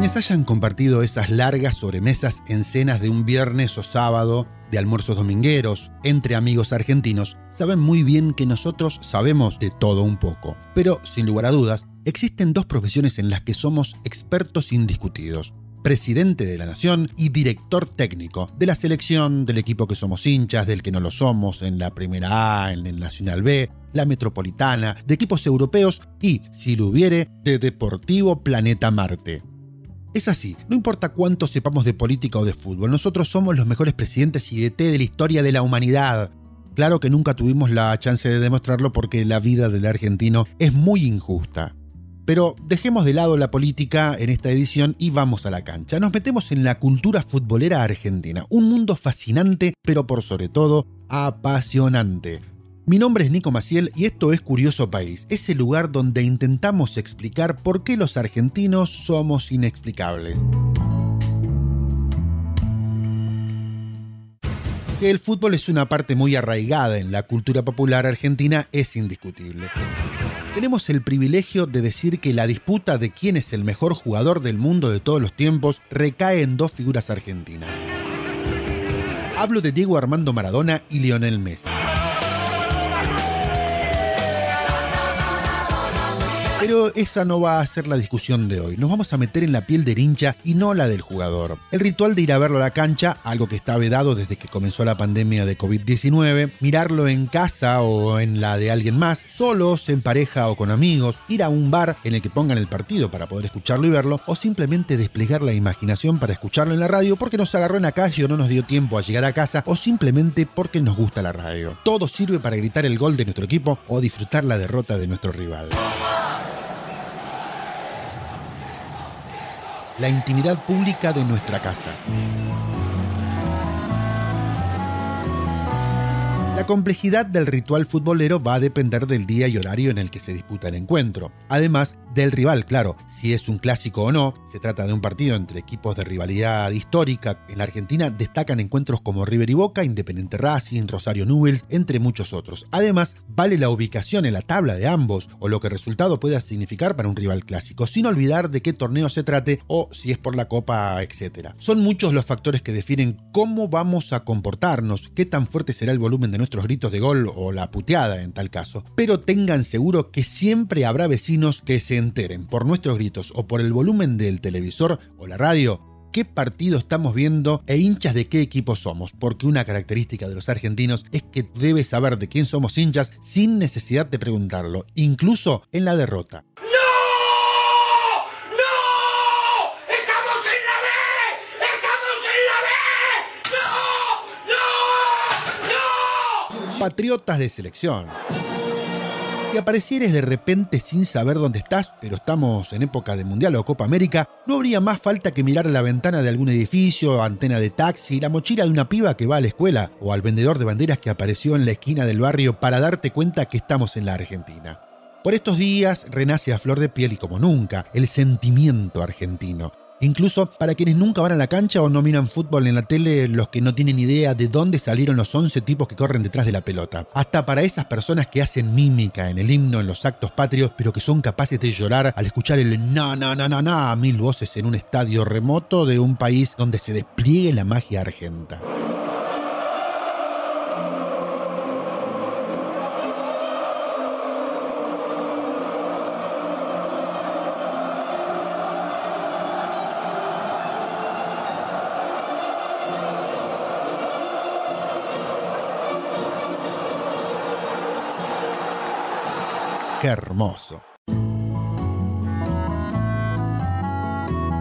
Quienes hayan compartido esas largas sobremesas en cenas de un viernes o sábado, de almuerzos domingueros, entre amigos argentinos, saben muy bien que nosotros sabemos de todo un poco. Pero, sin lugar a dudas, existen dos profesiones en las que somos expertos indiscutidos presidente de la nación y director técnico de la selección, del equipo que somos hinchas, del que no lo somos, en la Primera A, en el Nacional B, la Metropolitana, de equipos europeos y, si lo hubiere, de Deportivo Planeta Marte. Es así, no importa cuánto sepamos de política o de fútbol, nosotros somos los mejores presidentes y DT de la historia de la humanidad. Claro que nunca tuvimos la chance de demostrarlo porque la vida del argentino es muy injusta. Pero dejemos de lado la política en esta edición y vamos a la cancha. Nos metemos en la cultura futbolera argentina, un mundo fascinante, pero por sobre todo apasionante. Mi nombre es Nico Maciel y esto es Curioso País, ese lugar donde intentamos explicar por qué los argentinos somos inexplicables. Que el fútbol es una parte muy arraigada en la cultura popular argentina es indiscutible. Tenemos el privilegio de decir que la disputa de quién es el mejor jugador del mundo de todos los tiempos recae en dos figuras argentinas. Hablo de Diego Armando Maradona y Lionel Messi. Pero esa no va a ser la discusión de hoy. Nos vamos a meter en la piel del hincha y no la del jugador. El ritual de ir a verlo a la cancha, algo que está vedado desde que comenzó la pandemia de COVID-19, mirarlo en casa o en la de alguien más, solos, en pareja o con amigos, ir a un bar en el que pongan el partido para poder escucharlo y verlo, o simplemente desplegar la imaginación para escucharlo en la radio porque nos agarró en la calle o no nos dio tiempo a llegar a casa, o simplemente porque nos gusta la radio. Todo sirve para gritar el gol de nuestro equipo o disfrutar la derrota de nuestro rival. La intimidad pública de nuestra casa. La complejidad del ritual futbolero va a depender del día y horario en el que se disputa el encuentro. Además, del rival, claro, si es un clásico o no, se trata de un partido entre equipos de rivalidad histórica. En la Argentina destacan encuentros como River y Boca, Independiente Racing, Rosario Newell's, entre muchos otros. Además, vale la ubicación en la tabla de ambos o lo que el resultado pueda significar para un rival clásico, sin olvidar de qué torneo se trate o si es por la Copa, etc. Son muchos los factores que definen cómo vamos a comportarnos, qué tan fuerte será el volumen de nuestros gritos de gol o la puteada en tal caso. Pero tengan seguro que siempre habrá vecinos que se enteren por nuestros gritos o por el volumen del televisor o la radio qué partido estamos viendo e hinchas de qué equipo somos, porque una característica de los argentinos es que debes saber de quién somos hinchas sin necesidad de preguntarlo, incluso en la derrota. patriotas de selección y aparecieres de repente sin saber dónde estás, pero estamos en época de Mundial o Copa América, no habría más falta que mirar la ventana de algún edificio, antena de taxi, la mochila de una piba que va a la escuela o al vendedor de banderas que apareció en la esquina del barrio para darte cuenta que estamos en la Argentina. Por estos días renace a flor de piel y como nunca el sentimiento argentino, Incluso para quienes nunca van a la cancha o no miran fútbol en la tele, los que no tienen idea de dónde salieron los 11 tipos que corren detrás de la pelota. Hasta para esas personas que hacen mímica en el himno, en los actos patrios, pero que son capaces de llorar al escuchar el na na na na na a mil voces en un estadio remoto de un país donde se despliegue la magia argenta. Qué hermoso.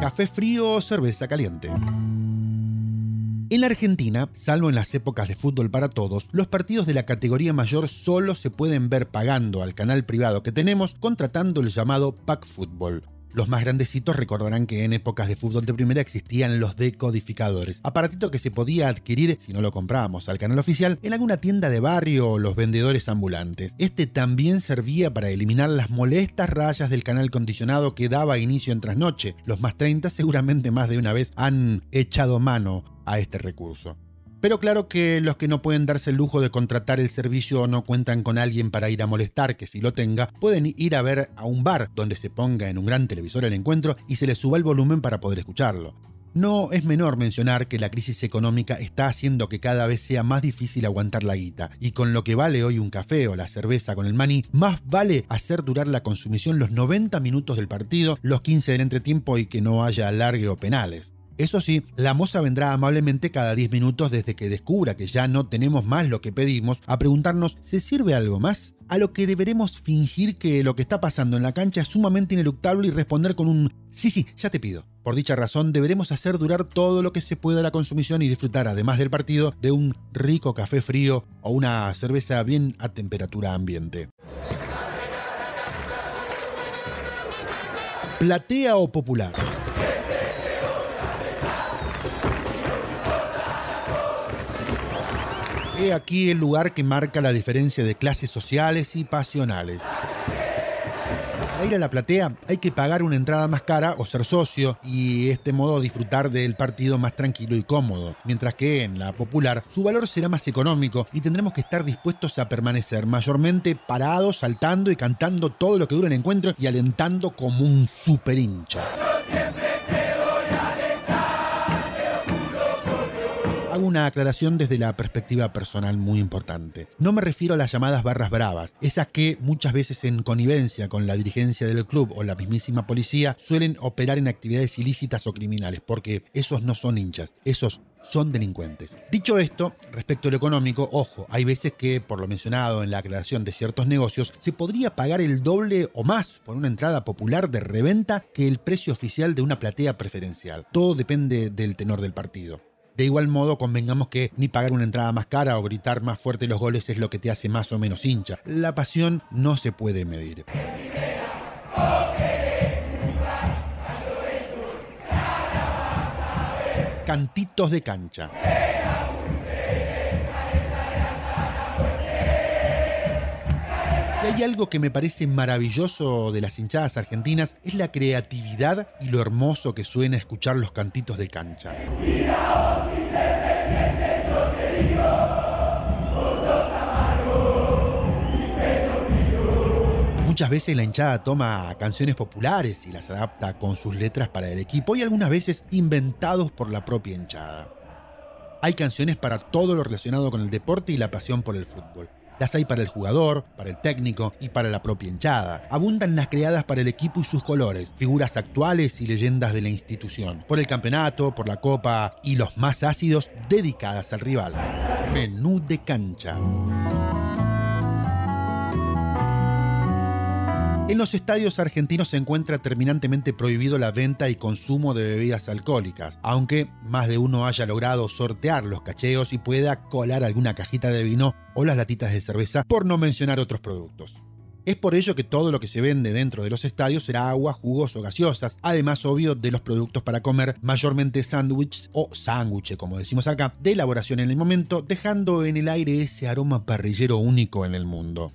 Café frío o cerveza caliente. En la Argentina, salvo en las épocas de fútbol para todos, los partidos de la categoría mayor solo se pueden ver pagando al canal privado que tenemos contratando el llamado Pack Fútbol, los más grandecitos recordarán que en épocas de fútbol de primera existían los decodificadores, aparatito que se podía adquirir si no lo comprábamos al canal oficial en alguna tienda de barrio o los vendedores ambulantes. Este también servía para eliminar las molestas rayas del canal condicionado que daba inicio en trasnoche. Los más 30 seguramente más de una vez han echado mano a este recurso. Pero claro que los que no pueden darse el lujo de contratar el servicio o no cuentan con alguien para ir a molestar, que si lo tenga, pueden ir a ver a un bar donde se ponga en un gran televisor el encuentro y se les suba el volumen para poder escucharlo. No es menor mencionar que la crisis económica está haciendo que cada vez sea más difícil aguantar la guita, y con lo que vale hoy un café o la cerveza con el maní, más vale hacer durar la consumición los 90 minutos del partido, los 15 del entretiempo y que no haya alargue o penales. Eso sí, la moza vendrá amablemente cada 10 minutos desde que descubra que ya no tenemos más lo que pedimos a preguntarnos ¿se sirve algo más? A lo que deberemos fingir que lo que está pasando en la cancha es sumamente ineluctable y responder con un sí, sí, ya te pido. Por dicha razón, deberemos hacer durar todo lo que se pueda la consumición y disfrutar, además del partido, de un rico café frío o una cerveza bien a temperatura ambiente. Platea o popular. He aquí el lugar que marca la diferencia de clases sociales y pasionales. Para ir a la platea hay que pagar una entrada más cara o ser socio y este modo disfrutar del partido más tranquilo y cómodo, mientras que en la popular su valor será más económico y tendremos que estar dispuestos a permanecer mayormente parados, saltando y cantando todo lo que dura el encuentro y alentando como un super hincha. Hago una aclaración desde la perspectiva personal muy importante. No me refiero a las llamadas barras bravas, esas que muchas veces en connivencia con la dirigencia del club o la mismísima policía suelen operar en actividades ilícitas o criminales, porque esos no son hinchas, esos son delincuentes. Dicho esto, respecto a lo económico, ojo, hay veces que, por lo mencionado en la aclaración de ciertos negocios, se podría pagar el doble o más por una entrada popular de reventa que el precio oficial de una platea preferencial. Todo depende del tenor del partido. De igual modo, convengamos que ni pagar una entrada más cara o gritar más fuerte los goles es lo que te hace más o menos hincha. La pasión no se puede medir. Cantitos de cancha. Hay algo que me parece maravilloso de las hinchadas argentinas, es la creatividad y lo hermoso que suena escuchar los cantitos de cancha. Muchas veces la hinchada toma canciones populares y las adapta con sus letras para el equipo y algunas veces inventados por la propia hinchada. Hay canciones para todo lo relacionado con el deporte y la pasión por el fútbol. Las hay para el jugador, para el técnico y para la propia hinchada. Abundan las creadas para el equipo y sus colores, figuras actuales y leyendas de la institución. Por el campeonato, por la copa y los más ácidos dedicadas al rival. Menú de cancha. En los estadios argentinos se encuentra terminantemente prohibido la venta y consumo de bebidas alcohólicas, aunque más de uno haya logrado sortear los cacheos y pueda colar alguna cajita de vino o las latitas de cerveza, por no mencionar otros productos. Es por ello que todo lo que se vende dentro de los estadios será agua, jugos o gaseosas, además obvio de los productos para comer, mayormente sándwiches o sándwiches, como decimos acá, de elaboración en el momento, dejando en el aire ese aroma parrillero único en el mundo.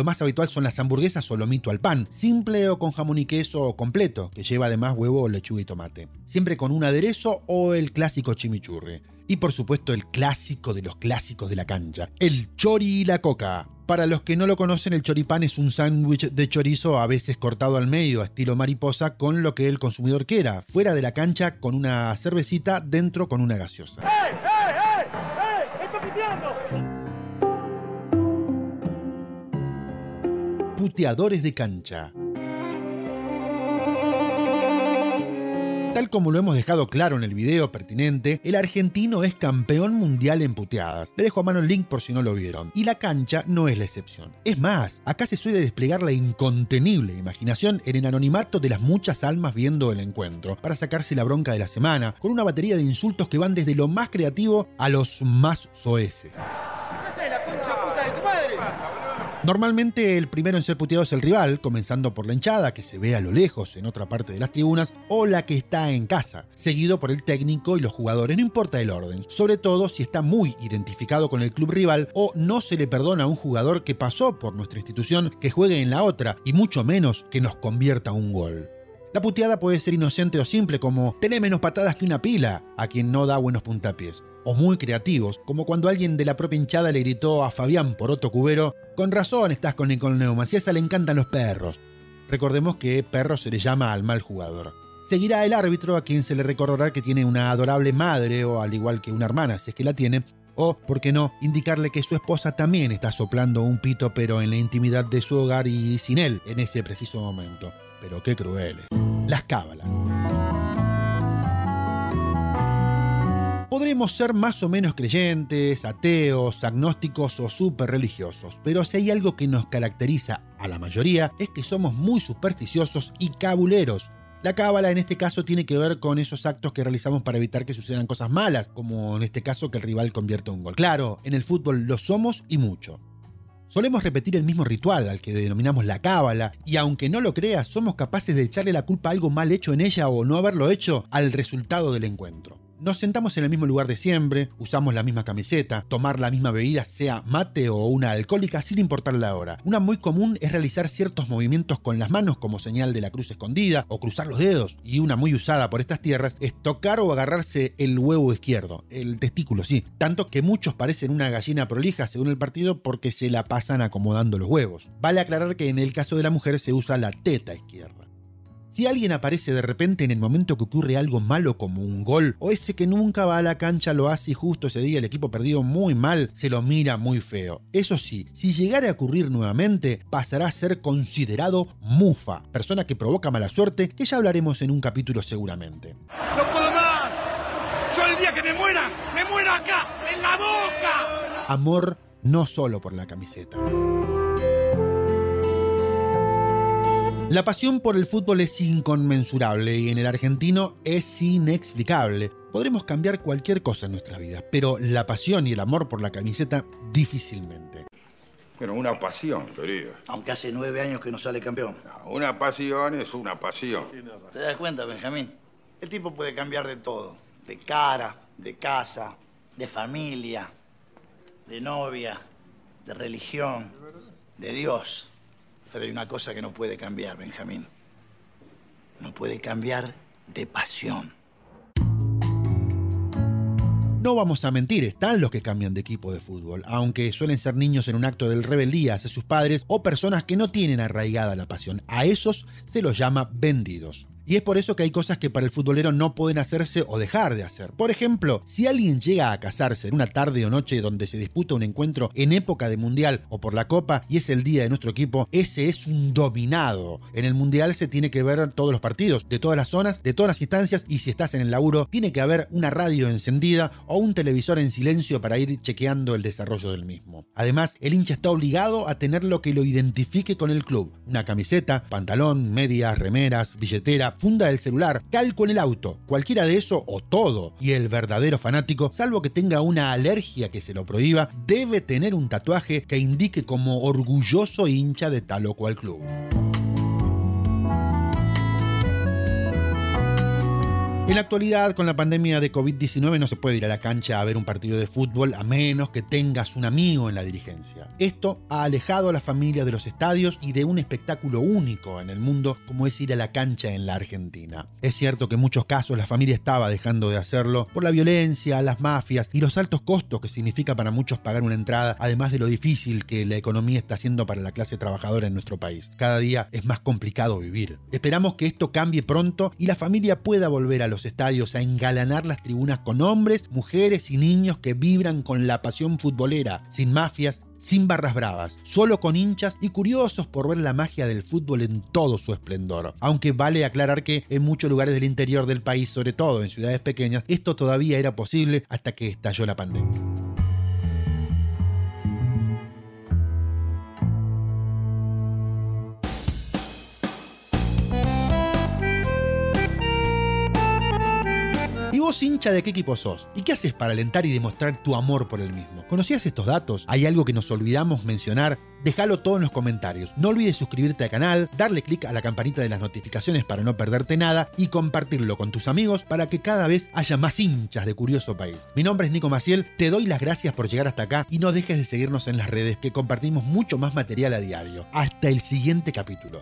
Lo más habitual son las hamburguesas o lomito al pan, simple o con jamón y queso o completo, que lleva además huevo, lechuga y tomate. Siempre con un aderezo o el clásico chimichurri. Y por supuesto el clásico de los clásicos de la cancha, el chori y la coca. Para los que no lo conocen, el choripán es un sándwich de chorizo a veces cortado al medio, estilo mariposa, con lo que el consumidor quiera, fuera de la cancha con una cervecita, dentro con una gaseosa. ¡Ey, puteadores de cancha. Tal como lo hemos dejado claro en el video pertinente, el argentino es campeón mundial en puteadas. Le dejo a mano el link por si no lo vieron. Y la cancha no es la excepción. Es más, acá se suele desplegar la incontenible imaginación en el anonimato de las muchas almas viendo el encuentro, para sacarse la bronca de la semana, con una batería de insultos que van desde lo más creativo a los más soeces. Normalmente el primero en ser puteado es el rival, comenzando por la hinchada, que se ve a lo lejos en otra parte de las tribunas, o la que está en casa, seguido por el técnico y los jugadores, no importa el orden, sobre todo si está muy identificado con el club rival o no se le perdona a un jugador que pasó por nuestra institución que juegue en la otra, y mucho menos que nos convierta un gol. La puteada puede ser inocente o simple como tener menos patadas que una pila a quien no da buenos puntapiés. O muy creativos, como cuando alguien de la propia hinchada le gritó a Fabián por otro Cubero, con razón estás con Nicole si a esa le encantan los perros. Recordemos que perro se le llama al mal jugador. Seguirá el árbitro a quien se le recordará que tiene una adorable madre o al igual que una hermana, si es que la tiene, o, por qué no, indicarle que su esposa también está soplando un pito pero en la intimidad de su hogar y sin él en ese preciso momento. Pero qué crueles. Las cábalas. Podremos ser más o menos creyentes, ateos, agnósticos o súper religiosos, pero si hay algo que nos caracteriza a la mayoría es que somos muy supersticiosos y cabuleros. La cábala en este caso tiene que ver con esos actos que realizamos para evitar que sucedan cosas malas, como en este caso que el rival convierta un gol. Claro, en el fútbol lo somos y mucho. Solemos repetir el mismo ritual al que denominamos la cábala, y aunque no lo creas, somos capaces de echarle la culpa a algo mal hecho en ella o no haberlo hecho al resultado del encuentro. Nos sentamos en el mismo lugar de siempre, usamos la misma camiseta, tomar la misma bebida, sea mate o una alcohólica, sin importar la hora. Una muy común es realizar ciertos movimientos con las manos como señal de la cruz escondida o cruzar los dedos. Y una muy usada por estas tierras es tocar o agarrarse el huevo izquierdo, el testículo, sí. Tanto que muchos parecen una gallina prolija según el partido porque se la pasan acomodando los huevos. Vale aclarar que en el caso de la mujer se usa la teta izquierda. Si alguien aparece de repente en el momento que ocurre algo malo como un gol, o ese que nunca va a la cancha lo hace y justo ese día el equipo perdido muy mal, se lo mira muy feo. Eso sí, si llegara a ocurrir nuevamente, pasará a ser considerado mufa, persona que provoca mala suerte, que ya hablaremos en un capítulo seguramente. ¡No puedo más! ¡Yo el día que me muera, me muero acá, en la boca! Amor no solo por la camiseta. La pasión por el fútbol es inconmensurable y en el argentino es inexplicable. Podremos cambiar cualquier cosa en nuestra vida, pero la pasión y el amor por la camiseta difícilmente. Pero una pasión, querido. Aunque hace nueve años que no sale campeón. Una pasión es una pasión. ¿Te das cuenta, Benjamín? El tipo puede cambiar de todo. De cara, de casa, de familia, de novia, de religión, de Dios. Pero hay una cosa que no puede cambiar, Benjamín. No puede cambiar de pasión. No vamos a mentir, están los que cambian de equipo de fútbol, aunque suelen ser niños en un acto de rebeldía hacia sus padres o personas que no tienen arraigada la pasión. A esos se los llama vendidos. Y es por eso que hay cosas que para el futbolero no pueden hacerse o dejar de hacer. Por ejemplo, si alguien llega a casarse en una tarde o noche donde se disputa un encuentro en época de mundial o por la copa y es el día de nuestro equipo, ese es un dominado. En el mundial se tiene que ver todos los partidos, de todas las zonas, de todas las instancias y si estás en el laburo, tiene que haber una radio encendida o un televisor en silencio para ir chequeando el desarrollo del mismo. Además, el hincha está obligado a tener lo que lo identifique con el club. Una camiseta, pantalón, medias, remeras, billetera, funda del celular, calco en el auto, cualquiera de eso o todo. Y el verdadero fanático, salvo que tenga una alergia que se lo prohíba, debe tener un tatuaje que indique como orgulloso hincha de tal o cual club. En la actualidad, con la pandemia de COVID-19, no se puede ir a la cancha a ver un partido de fútbol a menos que tengas un amigo en la dirigencia. Esto ha alejado a la familia de los estadios y de un espectáculo único en el mundo como es ir a la cancha en la Argentina. Es cierto que en muchos casos la familia estaba dejando de hacerlo por la violencia, las mafias y los altos costos que significa para muchos pagar una entrada, además de lo difícil que la economía está haciendo para la clase trabajadora en nuestro país. Cada día es más complicado vivir. Esperamos que esto cambie pronto y la familia pueda volver a estadios a engalanar las tribunas con hombres, mujeres y niños que vibran con la pasión futbolera, sin mafias, sin barras bravas, solo con hinchas y curiosos por ver la magia del fútbol en todo su esplendor. Aunque vale aclarar que en muchos lugares del interior del país, sobre todo en ciudades pequeñas, esto todavía era posible hasta que estalló la pandemia. Vos hincha de qué equipo sos? ¿Y qué haces para alentar y demostrar tu amor por el mismo? ¿Conocías estos datos? ¿Hay algo que nos olvidamos mencionar? Déjalo todo en los comentarios. No olvides suscribirte al canal, darle clic a la campanita de las notificaciones para no perderte nada y compartirlo con tus amigos para que cada vez haya más hinchas de Curioso País. Mi nombre es Nico Maciel, te doy las gracias por llegar hasta acá y no dejes de seguirnos en las redes que compartimos mucho más material a diario. Hasta el siguiente capítulo.